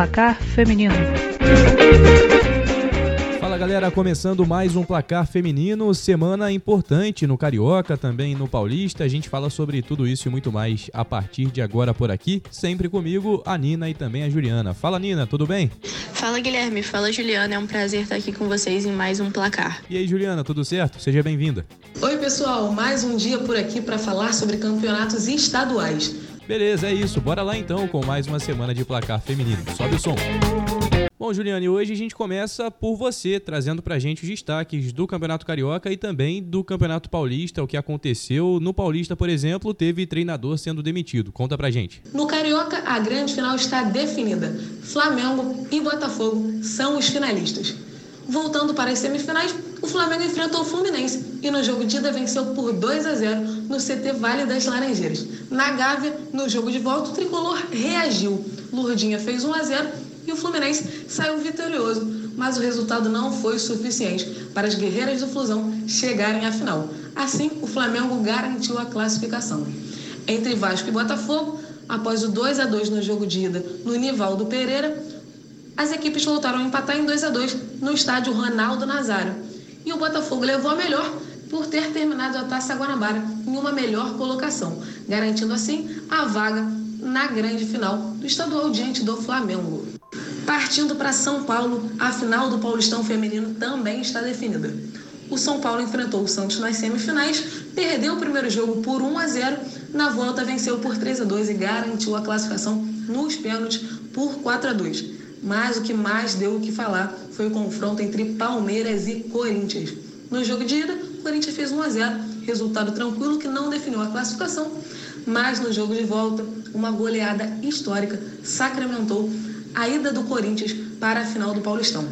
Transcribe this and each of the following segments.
placar feminino. Fala galera, começando mais um placar feminino, semana importante no Carioca, também no Paulista. A gente fala sobre tudo isso e muito mais a partir de agora por aqui. Sempre comigo, a Nina e também a Juliana. Fala Nina, tudo bem? Fala Guilherme, fala Juliana, é um prazer estar aqui com vocês em mais um placar. E aí Juliana, tudo certo? Seja bem-vinda. Oi pessoal, mais um dia por aqui para falar sobre campeonatos estaduais. Beleza, é isso. Bora lá então com mais uma semana de placar feminino. Sobe o som. Bom, Juliane, hoje a gente começa por você, trazendo pra gente os destaques do Campeonato Carioca e também do Campeonato Paulista, o que aconteceu. No Paulista, por exemplo, teve treinador sendo demitido. Conta pra gente. No Carioca, a grande final está definida. Flamengo e Botafogo são os finalistas. Voltando para as semifinais, o Flamengo enfrentou o Fluminense e no jogo de ida venceu por 2 a 0 no CT Vale das Laranjeiras. Na Gávea, no jogo de volta, o tricolor reagiu. Lurdinha fez 1 a 0 e o Fluminense saiu vitorioso, mas o resultado não foi suficiente para as guerreiras do Flusão chegarem à final. Assim, o Flamengo garantiu a classificação. Entre Vasco e Botafogo, após o 2 a 2 no jogo de ida no Nivaldo Pereira, as equipes voltaram a empatar em 2 a 2 no estádio Ronaldo Nazário. E o Botafogo levou a melhor por ter terminado a Taça Guanabara em uma melhor colocação, garantindo assim a vaga na grande final do estadual diante do Flamengo. Partindo para São Paulo, a final do Paulistão Feminino também está definida. O São Paulo enfrentou o Santos nas semifinais, perdeu o primeiro jogo por 1 a 0, na volta venceu por 3 a 2 e garantiu a classificação nos pênaltis por 4 a 2. Mas o que mais deu o que falar foi o confronto entre Palmeiras e Corinthians. No jogo de ida, o Corinthians fez 1 a 0, resultado tranquilo que não definiu a classificação, mas no jogo de volta, uma goleada histórica sacramentou a ida do Corinthians para a final do Paulistão.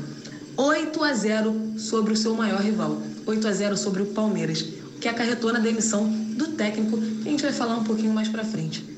8 a 0 sobre o seu maior rival, 8 a 0 sobre o Palmeiras, que acarretou na demissão do técnico, que a gente vai falar um pouquinho mais para frente.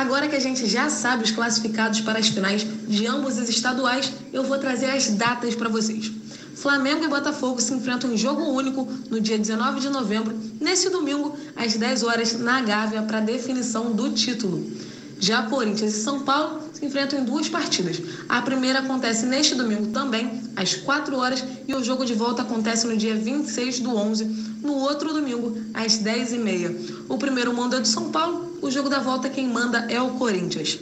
Agora que a gente já sabe os classificados para as finais de ambos os estaduais, eu vou trazer as datas para vocês. Flamengo e Botafogo se enfrentam em jogo único no dia 19 de novembro, nesse domingo, às 10 horas, na Gávea, para definição do título. Já Corinthians e São Paulo se enfrentam em duas partidas. A primeira acontece neste domingo também, às 4 horas, e o jogo de volta acontece no dia 26 do 11, no outro domingo, às 10h30. O primeiro manda é do São Paulo, o jogo da volta quem manda é o Corinthians.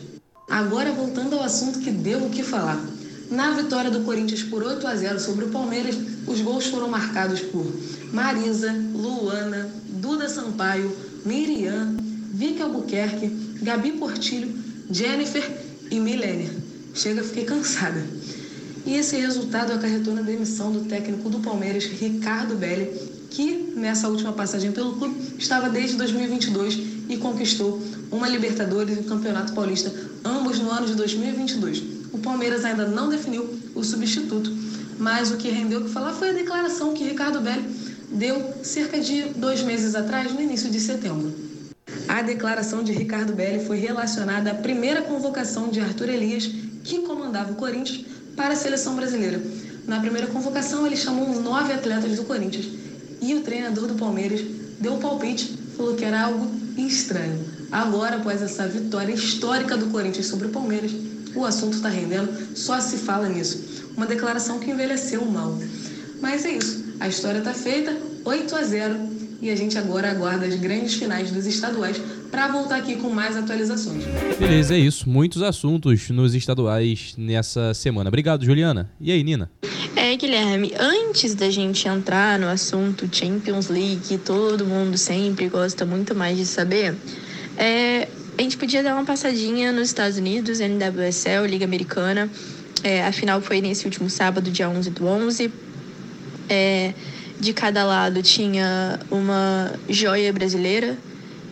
Agora voltando ao assunto que deu o que falar. Na vitória do Corinthians por 8 a 0 sobre o Palmeiras, os gols foram marcados por Marisa, Luana, Duda Sampaio, Miriam, Vicky Albuquerque, Gabi Portilho, Jennifer e Milênia. Chega, fiquei cansada. E esse resultado acarretou na demissão do técnico do Palmeiras, Ricardo Belli, que nessa última passagem pelo clube estava desde 2022 e conquistou uma Libertadores e um Campeonato Paulista, ambos no ano de 2022. O Palmeiras ainda não definiu o substituto, mas o que rendeu o que falar foi a declaração que Ricardo Belli deu cerca de dois meses atrás, no início de setembro. A declaração de Ricardo Belli foi relacionada à primeira convocação de Arthur Elias, que comandava o Corinthians, para a seleção brasileira. Na primeira convocação, ele chamou nove atletas do Corinthians e o treinador do Palmeiras deu um palpite, falou que era algo estranho. Agora, após essa vitória histórica do Corinthians sobre o Palmeiras, o assunto está rendendo, só se fala nisso. Uma declaração que envelheceu mal. Mas é isso, a história está feita, 8 a 0 e a gente agora aguarda as grandes finais dos estaduais para voltar aqui com mais atualizações. Beleza, é isso. Muitos assuntos nos estaduais nessa semana. Obrigado, Juliana. E aí, Nina? É, Guilherme, antes da gente entrar no assunto Champions League, que todo mundo sempre gosta muito mais de saber, é, a gente podia dar uma passadinha nos Estados Unidos, NWSL, Liga Americana. É, a final foi nesse último sábado, dia 11 do 11. É, de cada lado tinha uma joia brasileira,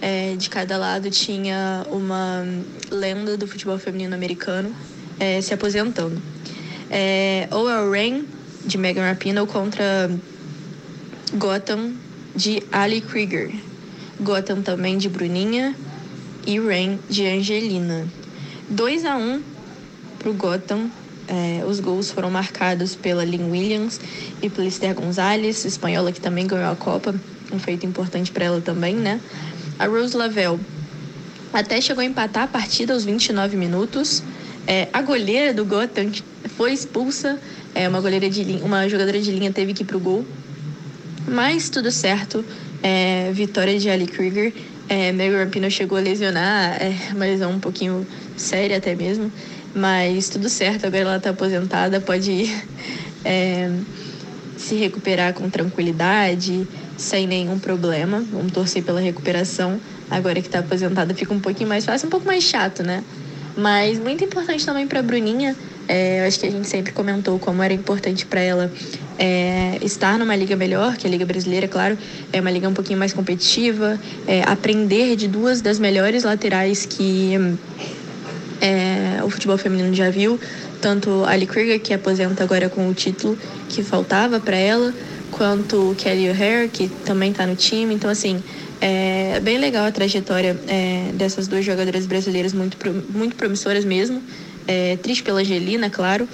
é, de cada lado tinha uma lenda do futebol feminino americano é, se aposentando. É, ou é Rain, de Megan Rapinoe, contra Gotham, de Ali Krieger. Gotham também de Bruninha e Rain, de Angelina. 2 a 1 um pro Gotham é, os gols foram marcados pela Lynn Williams e pela Esther Gonzalez, espanhola que também ganhou a Copa, um feito importante para ela também, né? A Rose Lavelle até chegou a empatar a partida aos 29 minutos, É, a goleira do Gotham foi expulsa, é, uma, goleira de linha, uma jogadora de linha teve que ir pro gol. Mas tudo certo, é, vitória de Ali Krieger. É, Megan chegou a lesionar, é, uma lesão um pouquinho séria até mesmo. Mas tudo certo, agora ela está aposentada, pode é, se recuperar com tranquilidade, sem nenhum problema. Vamos torcer pela recuperação. Agora que está aposentada fica um pouquinho mais fácil, um pouco mais chato, né? Mas muito importante também para Bruninha. É, eu acho que a gente sempre comentou como era importante para ela é, estar numa liga melhor, que a Liga Brasileira, claro, é uma liga um pouquinho mais competitiva, é, aprender de duas das melhores laterais que é, o futebol feminino já viu, tanto Ali Krieger, que aposenta agora com o título que faltava para ela, quanto Kelly O'Hare, que também está no time. Então, assim, é bem legal a trajetória é, dessas duas jogadoras brasileiras, muito, muito promissoras mesmo. É, triste pela Angelina, claro,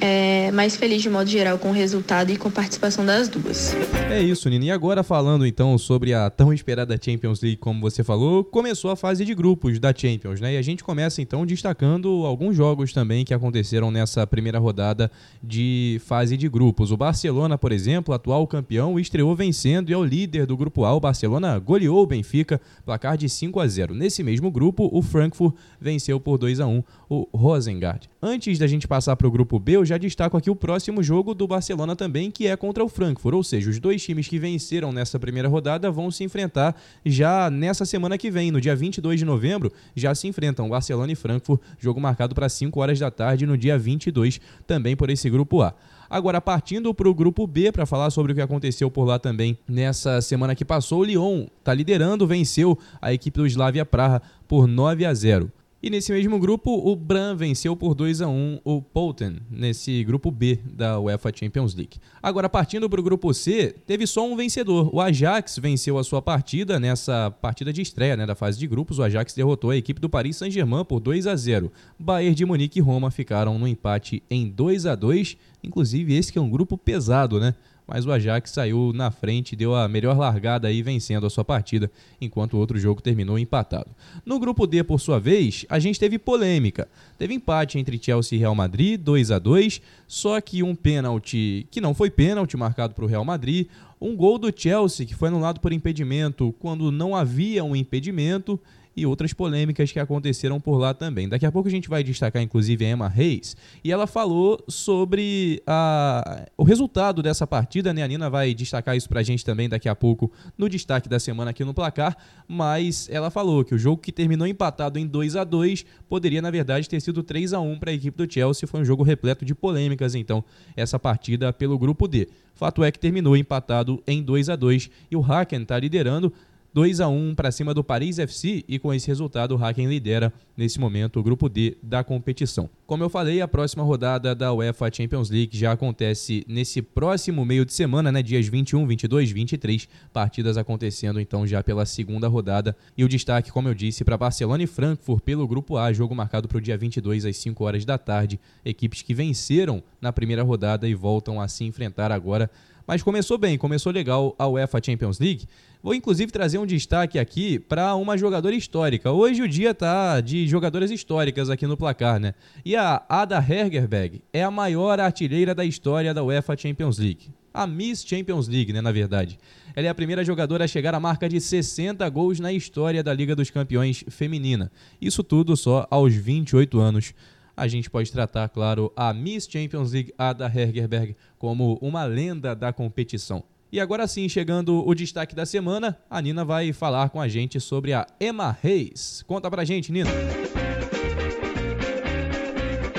é, mais feliz de modo geral com o resultado e com a participação das duas. É isso, Nina. E agora falando então sobre a tão esperada Champions League, como você falou, começou a fase de grupos da Champions, né? E a gente começa então destacando alguns jogos também que aconteceram nessa primeira rodada de fase de grupos. O Barcelona, por exemplo, atual campeão, estreou vencendo e é o líder do grupo A. O Barcelona goleou o Benfica, placar de 5 a 0. Nesse mesmo grupo, o Frankfurt venceu por 2 a 1 o Rosengard. Antes da gente passar para o grupo B, eu já destaco aqui o próximo jogo do Barcelona também, que é contra o Frankfurt. Ou seja, os dois times que venceram nessa primeira rodada vão se enfrentar já nessa semana que vem, no dia 22 de novembro, já se enfrentam Barcelona e Frankfurt, jogo marcado para 5 horas da tarde no dia 22, também por esse grupo A. Agora, partindo para o grupo B, para falar sobre o que aconteceu por lá também nessa semana que passou, o Lyon está liderando, venceu a equipe do Slavia Praha por 9 a 0. E nesse mesmo grupo, o Bran venceu por 2 a 1 o Polten, nesse grupo B da UEFA Champions League. Agora, partindo para o grupo C, teve só um vencedor. O Ajax venceu a sua partida nessa partida de estreia né, da fase de grupos. O Ajax derrotou a equipe do Paris Saint-Germain por 2 a 0 Bayern de Munique e Roma ficaram no empate em 2 a 2 Inclusive, esse que é um grupo pesado, né? Mas o Ajax saiu na frente, deu a melhor largada aí vencendo a sua partida, enquanto o outro jogo terminou empatado. No grupo D, por sua vez, a gente teve polêmica. Teve empate entre Chelsea e Real Madrid, 2 a 2, só que um pênalti que não foi pênalti marcado para o Real Madrid, um gol do Chelsea que foi anulado por impedimento quando não havia um impedimento e outras polêmicas que aconteceram por lá também. Daqui a pouco a gente vai destacar, inclusive, a Emma Reis, e ela falou sobre a, o resultado dessa partida, né? A Nina vai destacar isso pra gente também daqui a pouco no destaque da semana aqui no placar, mas ela falou que o jogo que terminou empatado em 2 a 2 poderia, na verdade, ter sido 3 a 1 para a equipe do Chelsea. Foi um jogo repleto de polêmicas, então, essa partida pelo grupo D. Fato é que terminou empatado em 2 a 2 e o Haken está liderando 2 a 1 para cima do Paris FC e com esse resultado o Hacken lidera nesse momento o grupo D da competição. Como eu falei, a próxima rodada da UEFA Champions League já acontece nesse próximo meio de semana, né, dias 21, 22, 23, partidas acontecendo então já pela segunda rodada. E o destaque, como eu disse, para Barcelona e Frankfurt pelo grupo A, jogo marcado para o dia 22 às 5 horas da tarde, equipes que venceram na primeira rodada e voltam a se enfrentar agora mas começou bem, começou legal a UEFA Champions League. Vou inclusive trazer um destaque aqui para uma jogadora histórica. Hoje o dia tá de jogadoras históricas aqui no placar, né? E a Ada Hergerberg é a maior artilheira da história da UEFA Champions League. A Miss Champions League, né, na verdade. Ela é a primeira jogadora a chegar à marca de 60 gols na história da Liga dos Campeões feminina. Isso tudo só aos 28 anos a gente pode tratar, claro, a Miss Champions League Ada Hergerberg como uma lenda da competição. E agora sim, chegando o destaque da semana, a Nina vai falar com a gente sobre a Emma Reis. Conta pra gente, Nina.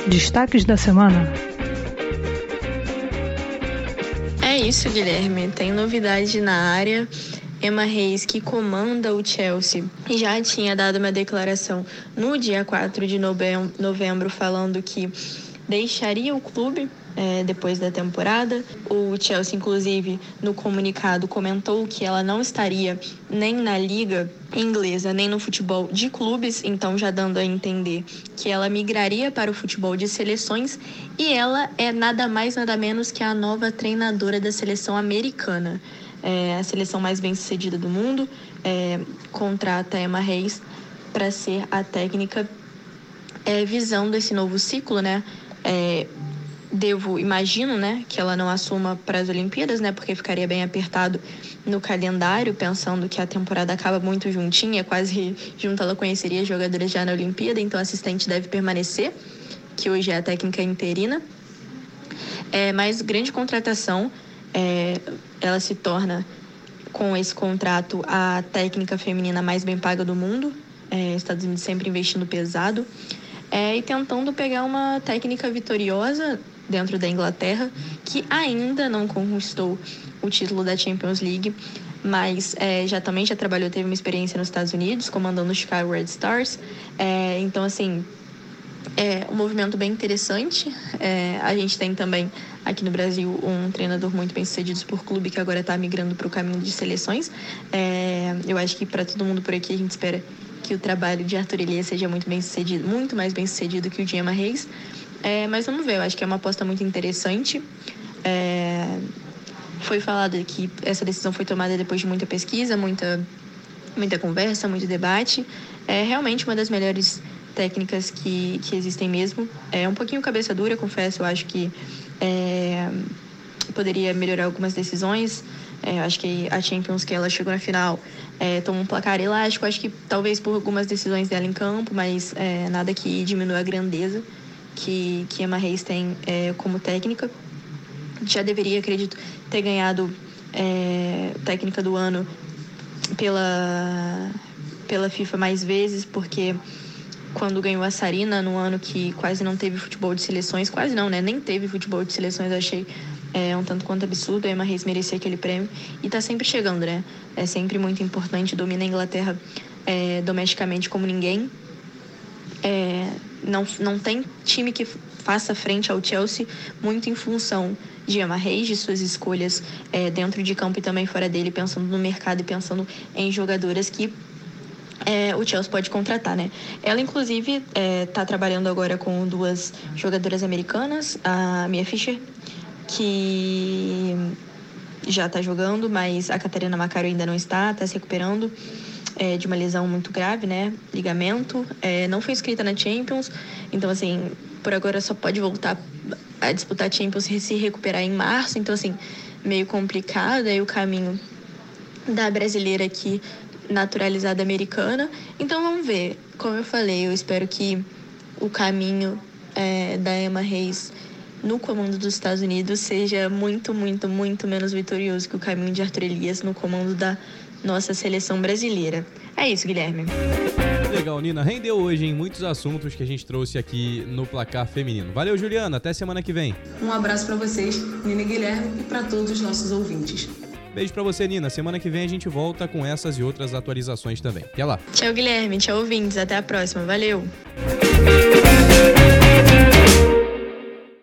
Destaques da semana. É isso, Guilherme. Tem novidade na área. Emma Reis, que comanda o Chelsea, já tinha dado uma declaração no dia 4 de novembro falando que deixaria o clube é, depois da temporada. O Chelsea, inclusive, no comunicado comentou que ela não estaria nem na liga inglesa, nem no futebol de clubes, então já dando a entender que ela migraria para o futebol de seleções e ela é nada mais nada menos que a nova treinadora da seleção americana é, a seleção mais bem sucedida do mundo, é, contrata Emma Reis para ser a técnica é, visando esse novo ciclo, né? É, devo, imagino, né, que ela não assuma para as Olimpíadas, né, porque ficaria bem apertado no calendário, pensando que a temporada acaba muito juntinha, quase junto ela conheceria jogadoras já na Olimpíada, então a assistente deve permanecer, que hoje é a técnica interina. É, mas grande contratação, é, ela se torna com esse contrato a técnica feminina mais bem paga do mundo, é, Estados Unidos sempre investindo pesado. É, e tentando pegar uma técnica vitoriosa dentro da Inglaterra, que ainda não conquistou o título da Champions League, mas é, já também já trabalhou, teve uma experiência nos Estados Unidos, comandando o Chicago Red Stars. É, então, assim, é um movimento bem interessante. É, a gente tem também aqui no Brasil um treinador muito bem sucedido por clube que agora está migrando para o caminho de seleções. É, eu acho que para todo mundo por aqui a gente espera que o trabalho de Arthur Elias seja muito bem sucedido, muito mais bem sucedido que o de Emma Reis. É, mas vamos ver, eu acho que é uma aposta muito interessante. É, foi falado que essa decisão foi tomada depois de muita pesquisa, muita, muita conversa, muito debate. É realmente uma das melhores técnicas que, que existem mesmo. É um pouquinho cabeça dura, confesso. Eu acho que é, poderia melhorar algumas decisões. É, acho que a Champions, que ela chegou na final, é, tomou um placar elástico. Acho que talvez por algumas decisões dela em campo, mas é, nada que diminua a grandeza que, que Emma Reis tem é, como técnica. Já deveria, acredito, ter ganhado é, técnica do ano pela, pela FIFA mais vezes, porque quando ganhou a Sarina, no ano que quase não teve futebol de seleções, quase não, né? Nem teve futebol de seleções, achei é, um tanto quanto absurdo. A Emma Reis merecia aquele prêmio e tá sempre chegando, né? É sempre muito importante, domina a Inglaterra é, domesticamente como ninguém. É, não, não tem time que faça frente ao Chelsea muito em função de Emma Reis, de suas escolhas é, dentro de campo e também fora dele, pensando no mercado e pensando em jogadoras que é, o Chelsea pode contratar, né? Ela, inclusive, está é, tá trabalhando agora com duas jogadoras americanas, a Mia Fischer, que já está jogando, mas a Catarina Macaro ainda não está, está se recuperando é, de uma lesão muito grave, né? Ligamento. É, não foi inscrita na Champions, então, assim, por agora só pode voltar a disputar Champions e se recuperar em março. Então, assim, meio complicado aí o caminho da brasileira aqui naturalizada americana. Então, vamos ver. Como eu falei, eu espero que o caminho é, da Emma Reis no comando dos Estados Unidos seja muito, muito, muito menos vitorioso que o caminho de Arthur Elias no comando da nossa seleção brasileira. É isso, Guilherme. Legal, Nina. Rendeu hoje em muitos assuntos que a gente trouxe aqui no placar feminino. Valeu, Juliana. Até semana que vem. Um abraço para vocês, Nina e Guilherme, e para todos os nossos ouvintes. Beijo para você, Nina. Semana que vem a gente volta com essas e outras atualizações também. Até lá. Tchau, Guilherme. Tchau, ouvintes. Até a próxima. Valeu.